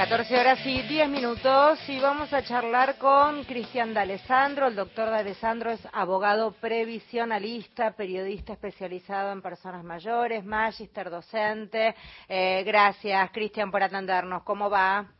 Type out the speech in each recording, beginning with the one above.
14 horas y 10 minutos y vamos a charlar con Cristian D'Alessandro. El doctor D'Alessandro es abogado previsionalista, periodista especializado en personas mayores, magister docente. Eh, gracias, Cristian, por atendernos. ¿Cómo va?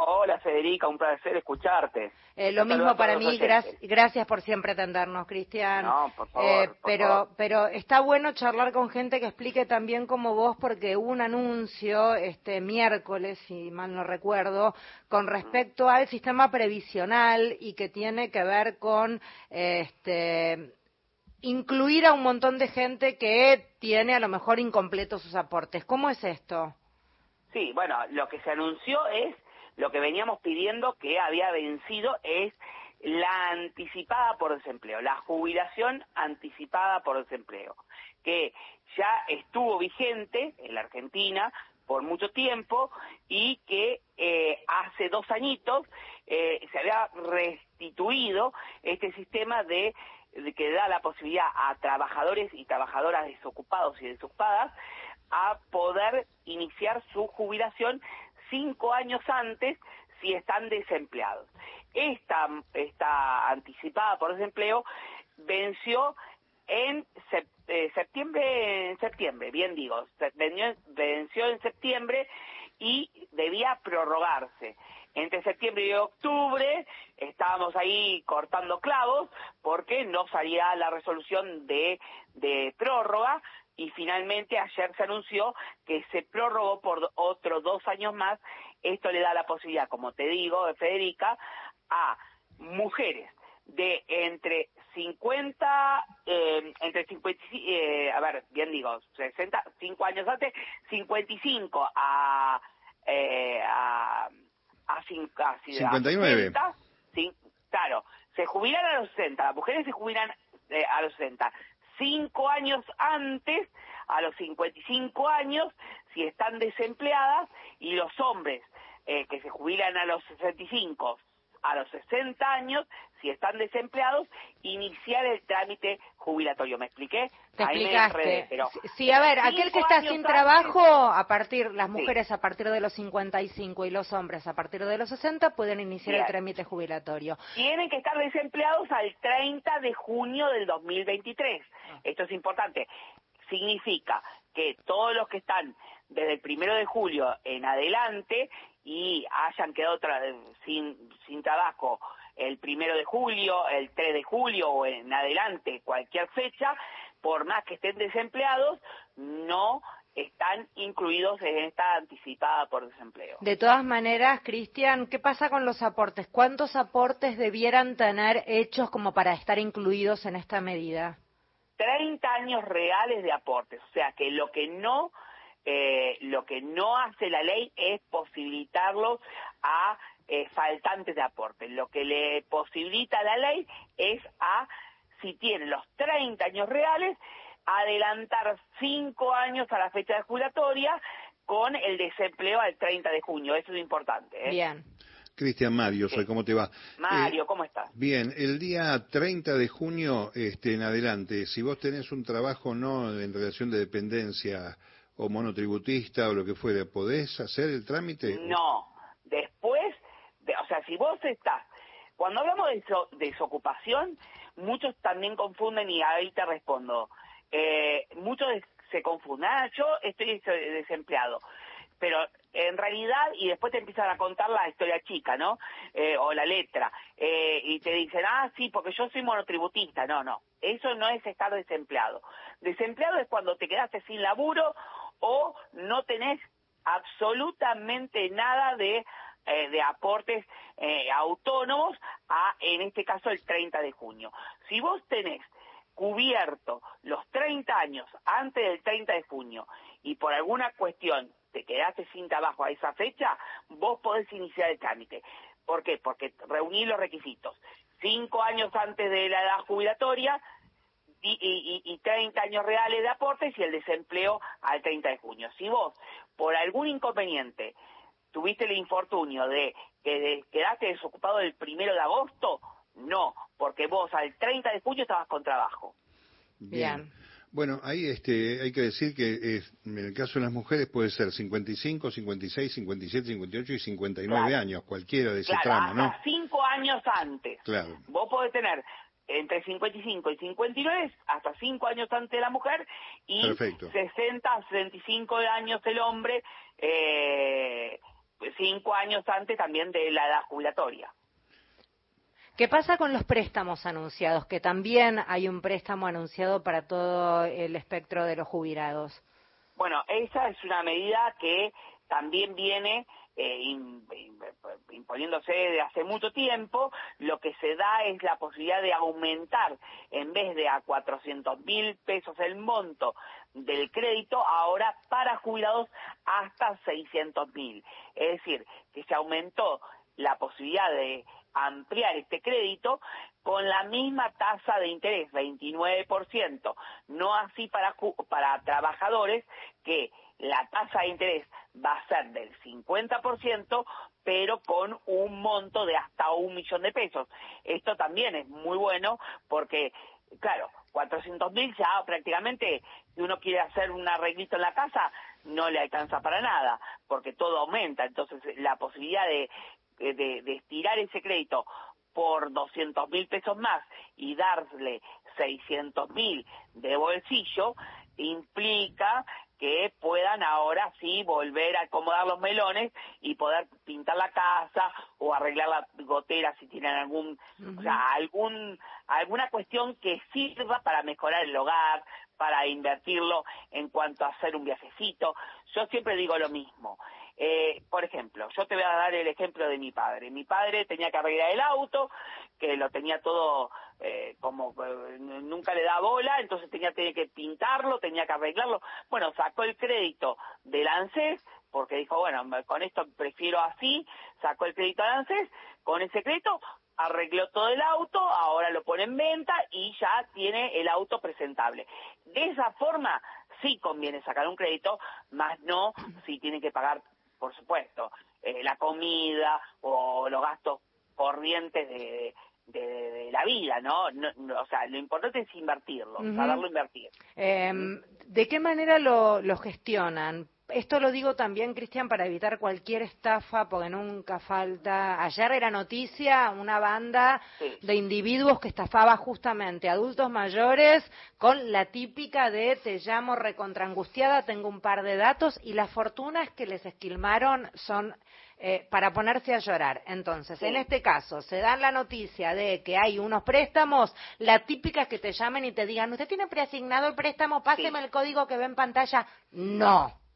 Hola Federica, un placer escucharte. Eh, lo mismo para mí, gracias por siempre atendernos, Cristian. No, por favor, eh, pero, pero está bueno charlar con gente que explique también como vos, porque hubo un anuncio este miércoles, si mal no recuerdo, con respecto al sistema previsional y que tiene que ver con este incluir a un montón de gente que tiene a lo mejor incompletos sus aportes. ¿Cómo es esto? Sí, bueno, lo que se anunció es lo que veníamos pidiendo que había vencido es la anticipada por desempleo, la jubilación anticipada por desempleo, que ya estuvo vigente en la Argentina por mucho tiempo y que eh, hace dos añitos eh, se había restituido este sistema de, de, que da la posibilidad a trabajadores y trabajadoras desocupados y desocupadas a poder iniciar su jubilación cinco años antes si están desempleados. Esta, esta anticipada por desempleo venció en eh, septiembre, en septiembre, bien digo, venció en septiembre y debía prorrogarse. Entre septiembre y octubre estábamos ahí cortando clavos porque no salía la resolución de, de prórroga, y finalmente ayer se anunció que se prorrogó por otros dos años más. Esto le da la posibilidad, como te digo, Federica, a mujeres de entre 50, eh, entre 50, eh, a ver, bien digo, 60, 5 años antes, 55 a, eh, a, a, 59. claro, se jubilan a los 60, las mujeres se jubilan eh, a los 60 cinco años antes, a los 55 años, si están desempleadas, y los hombres eh, que se jubilan a los 65, a los 60 años, si están desempleados, iniciar el trámite jubilatorio. ¿Me expliqué? Te explicaste. sí, a ver, aquel que está sin trabajo, a partir, las mujeres a partir de los 55 y los hombres a partir de los 60 pueden iniciar el trámite jubilatorio. Tienen que estar desempleados al 30 de junio del 2023. Ah. Esto es importante. Significa que todos los que están primero de julio en adelante y hayan quedado sin, sin trabajo el primero de julio, el 3 de julio o en adelante, cualquier fecha, por más que estén desempleados, no están incluidos en esta anticipada por desempleo. De todas maneras, Cristian, ¿qué pasa con los aportes? ¿Cuántos aportes debieran tener hechos como para estar incluidos en esta medida? 30 años reales de aportes, o sea que lo que no eh, lo que no hace la ley es posibilitarlos a eh, faltantes de aporte. Lo que le posibilita la ley es a, si tienen los 30 años reales, adelantar 5 años a la fecha de jubilatoria con el desempleo al 30 de junio. Eso es importante. ¿eh? Bien. Cristian Mario, soy, ¿cómo te va? Mario, ¿cómo estás? Bien, el día 30 de junio este, en adelante, si vos tenés un trabajo no en relación de dependencia o monotributista o lo que fuera, ¿podés hacer el trámite? No, después, o sea, si vos estás, cuando hablamos de desocupación, muchos también confunden y ahí te respondo. Eh, muchos se confunden, ah, yo estoy desempleado pero en realidad, y después te empiezan a contar la historia chica, ¿no? Eh, o la letra, eh, y te dicen, ah, sí, porque yo soy monotributista. No, no, eso no es estar desempleado. Desempleado es cuando te quedaste sin laburo o no tenés absolutamente nada de, eh, de aportes eh, autónomos a, en este caso, el 30 de junio. Si vos tenés cubierto los 30 años antes del 30 de junio y por alguna cuestión te quedaste sin trabajo a esa fecha, vos podés iniciar el trámite. ¿Por qué? Porque reunís los requisitos. Cinco años antes de la edad jubilatoria, y, y, 30 años reales de aportes y el desempleo al 30 de junio. Si vos, por algún inconveniente, tuviste el infortunio de que quedaste desocupado el primero de agosto, no, porque vos al 30 de junio estabas con trabajo. Bien. Bueno, ahí este, hay que decir que en el caso de las mujeres puede ser 55, 56, 57, 58 y 59 años, cualquiera de ese tramo, ¿no? Hasta cinco años antes. Claro. Vos podés tener entre 55 y 59, hasta 5 años antes de la mujer, y 60 a 65 años el hombre, eh, 5 años antes también de la edad jubilatoria. ¿Qué pasa con los préstamos anunciados? Que también hay un préstamo anunciado para todo el espectro de los jubilados. Bueno, esa es una medida que también viene eh, imponiéndose de hace mucho tiempo, lo que se da es la posibilidad de aumentar, en vez de a 400 mil pesos el monto del crédito, ahora para jubilados hasta 600 mil. Es decir, que se aumentó la posibilidad de ampliar este crédito con la misma tasa de interés, 29%, no así para, para trabajadores que la tasa de interés va a ser del 50%, pero con un monto de hasta un millón de pesos. Esto también es muy bueno porque, claro, 400 mil ya prácticamente, si uno quiere hacer un arreglito en la casa, no le alcanza para nada, porque todo aumenta. Entonces, la posibilidad de, de, de estirar ese crédito por 200 mil pesos más y darle 600 mil de bolsillo implica que puedan ahora sí volver a acomodar los melones y poder pintar la casa o arreglar la gotera si tienen algún, o sea, algún, alguna cuestión que sirva para mejorar el hogar, para invertirlo en cuanto a hacer un viajecito. Yo siempre digo lo mismo. Eh, por ejemplo, yo te voy a dar el ejemplo de mi padre. Mi padre tenía que arreglar el auto, que lo tenía todo eh, como eh, nunca le da bola, entonces tenía, que pintarlo, tenía que arreglarlo. Bueno, sacó el crédito del ANSES, porque dijo, bueno, con esto prefiero así, sacó el crédito del ANSES, con ese crédito arregló todo el auto, ahora lo pone en venta y ya tiene el auto presentable. De esa forma sí conviene sacar un crédito, más no si tiene que pagar por supuesto, eh, la comida o los gastos corrientes de, de, la vida, ¿no? O sea, lo importante es invertirlo, saberlo invertir. Em, ¿De qué manera lo, lo gestionan? Esto lo digo también, Cristian, para evitar cualquier estafa, porque nunca falta. Ayer era noticia una banda de individuos que estafaba justamente adultos mayores con la típica de te llamo recontrangustiada, tengo un par de datos y las fortunas que les esquilmaron son eh, para ponerse a llorar. Entonces, en este caso, se da la noticia de que hay unos préstamos, la típica es que te llamen y te digan, ¿usted tiene preasignado el préstamo? Páseme el código que ve en pantalla. No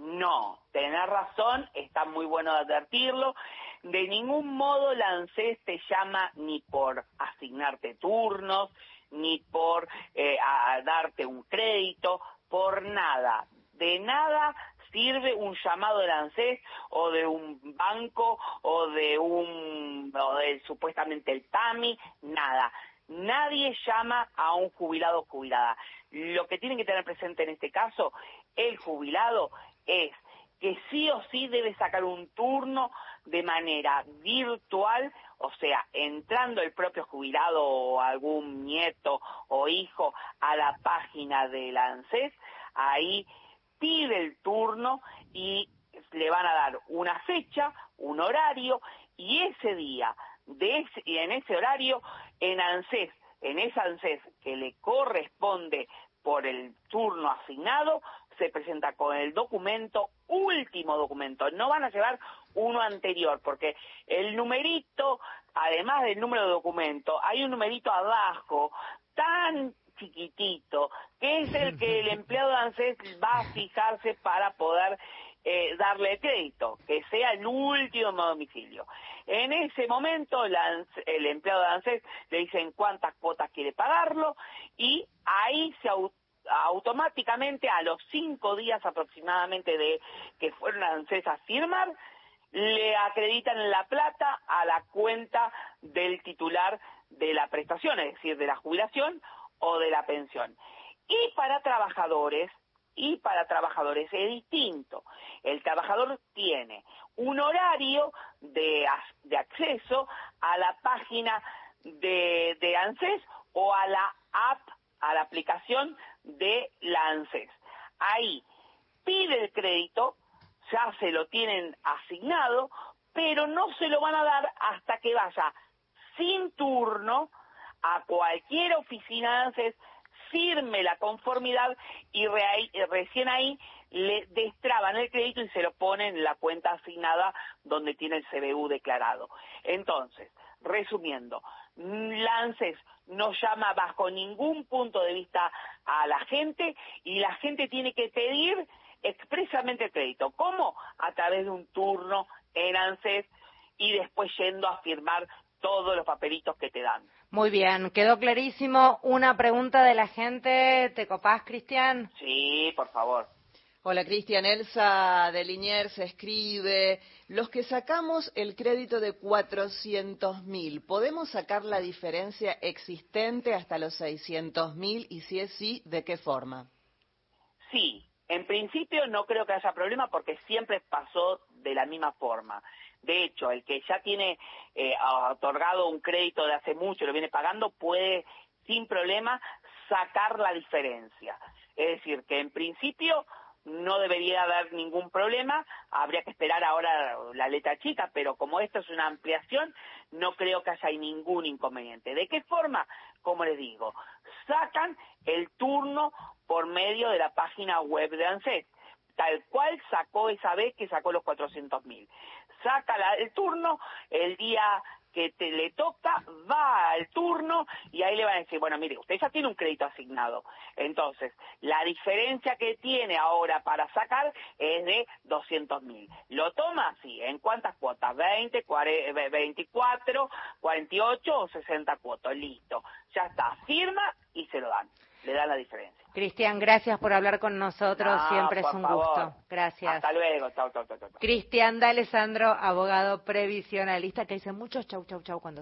no, tenés razón, está muy bueno advertirlo. De ningún modo la ANSES te llama ni por asignarte turnos, ni por eh, darte un crédito, por nada. De nada sirve un llamado ANSES o de un banco o de un o de supuestamente el TAMI, nada. Nadie llama a un jubilado o jubilada. Lo que tienen que tener presente en este caso, el jubilado es que sí o sí debe sacar un turno de manera virtual, o sea, entrando el propio jubilado o algún nieto o hijo a la página del ANSES, ahí pide el turno y le van a dar una fecha, un horario, y ese día, de y en ese horario, en ANSES, en ese ANSES que le corresponde por el turno asignado, se presenta con el documento, último documento, no van a llevar uno anterior, porque el numerito, además del número de documento, hay un numerito abajo tan chiquitito, que es el que el empleado de ANSES va a fijarse para poder eh, darle crédito, que sea el último domicilio. En ese momento el empleado de ANSES le dicen cuántas cuotas quiere pagarlo y ahí se automáticamente a los cinco días aproximadamente de que fueron a a firmar, le acreditan la plata a la cuenta del titular de la prestación, es decir, de la jubilación o de la pensión. Y para trabajadores, y para trabajadores es distinto. El trabajador tiene un horario de, de acceso a la página de, de ANSES o a la app a la aplicación de la. Ahí pide el crédito, ya se lo tienen asignado, pero no se lo van a dar hasta que vaya sin turno a cualquier oficina de ANSES, firme la conformidad y recién ahí le destraban el crédito y se lo ponen en la cuenta asignada donde tiene el CBU declarado. Entonces, resumiendo, Lances no llama bajo ningún punto de vista a la gente y la gente tiene que pedir expresamente crédito. ¿Cómo? A través de un turno en ANSES y después yendo a firmar todos los papelitos que te dan. Muy bien, quedó clarísimo. Una pregunta de la gente. ¿Te copás, Cristian? Sí, por favor. Hola Cristian, Elsa de Liniers escribe, los que sacamos el crédito de 400 mil, ¿podemos sacar la diferencia existente hasta los 600 mil y si es sí, ¿de qué forma? Sí, en principio no creo que haya problema porque siempre pasó de la misma forma. De hecho, el que ya tiene eh, otorgado un crédito de hace mucho, lo viene pagando, puede sin problema sacar la diferencia. Es decir, que en principio no debería haber ningún problema, habría que esperar ahora la letra chica, pero como esto es una ampliación, no creo que haya ningún inconveniente. ¿De qué forma? Como les digo, sacan el turno por medio de la página web de ANSES, tal cual sacó esa vez que sacó los 400 mil. Saca el turno el día que te le toca, va al turno y ahí le van a decir, bueno, mire, usted ya tiene un crédito asignado. Entonces, la diferencia que tiene ahora para sacar es de 200 mil. ¿Lo toma? Sí. ¿En cuántas cuotas? 20, 24, 48 o 60 cuotas. Listo. Ya está. Firma y se lo dan. Le dan la diferencia. Cristian, gracias por hablar con nosotros. Siempre es un gusto. Gracias. Hasta luego. Chau, chau, Cristian D'Alessandro, abogado previsionalista, que dice muchos chau, chau, chau cuando se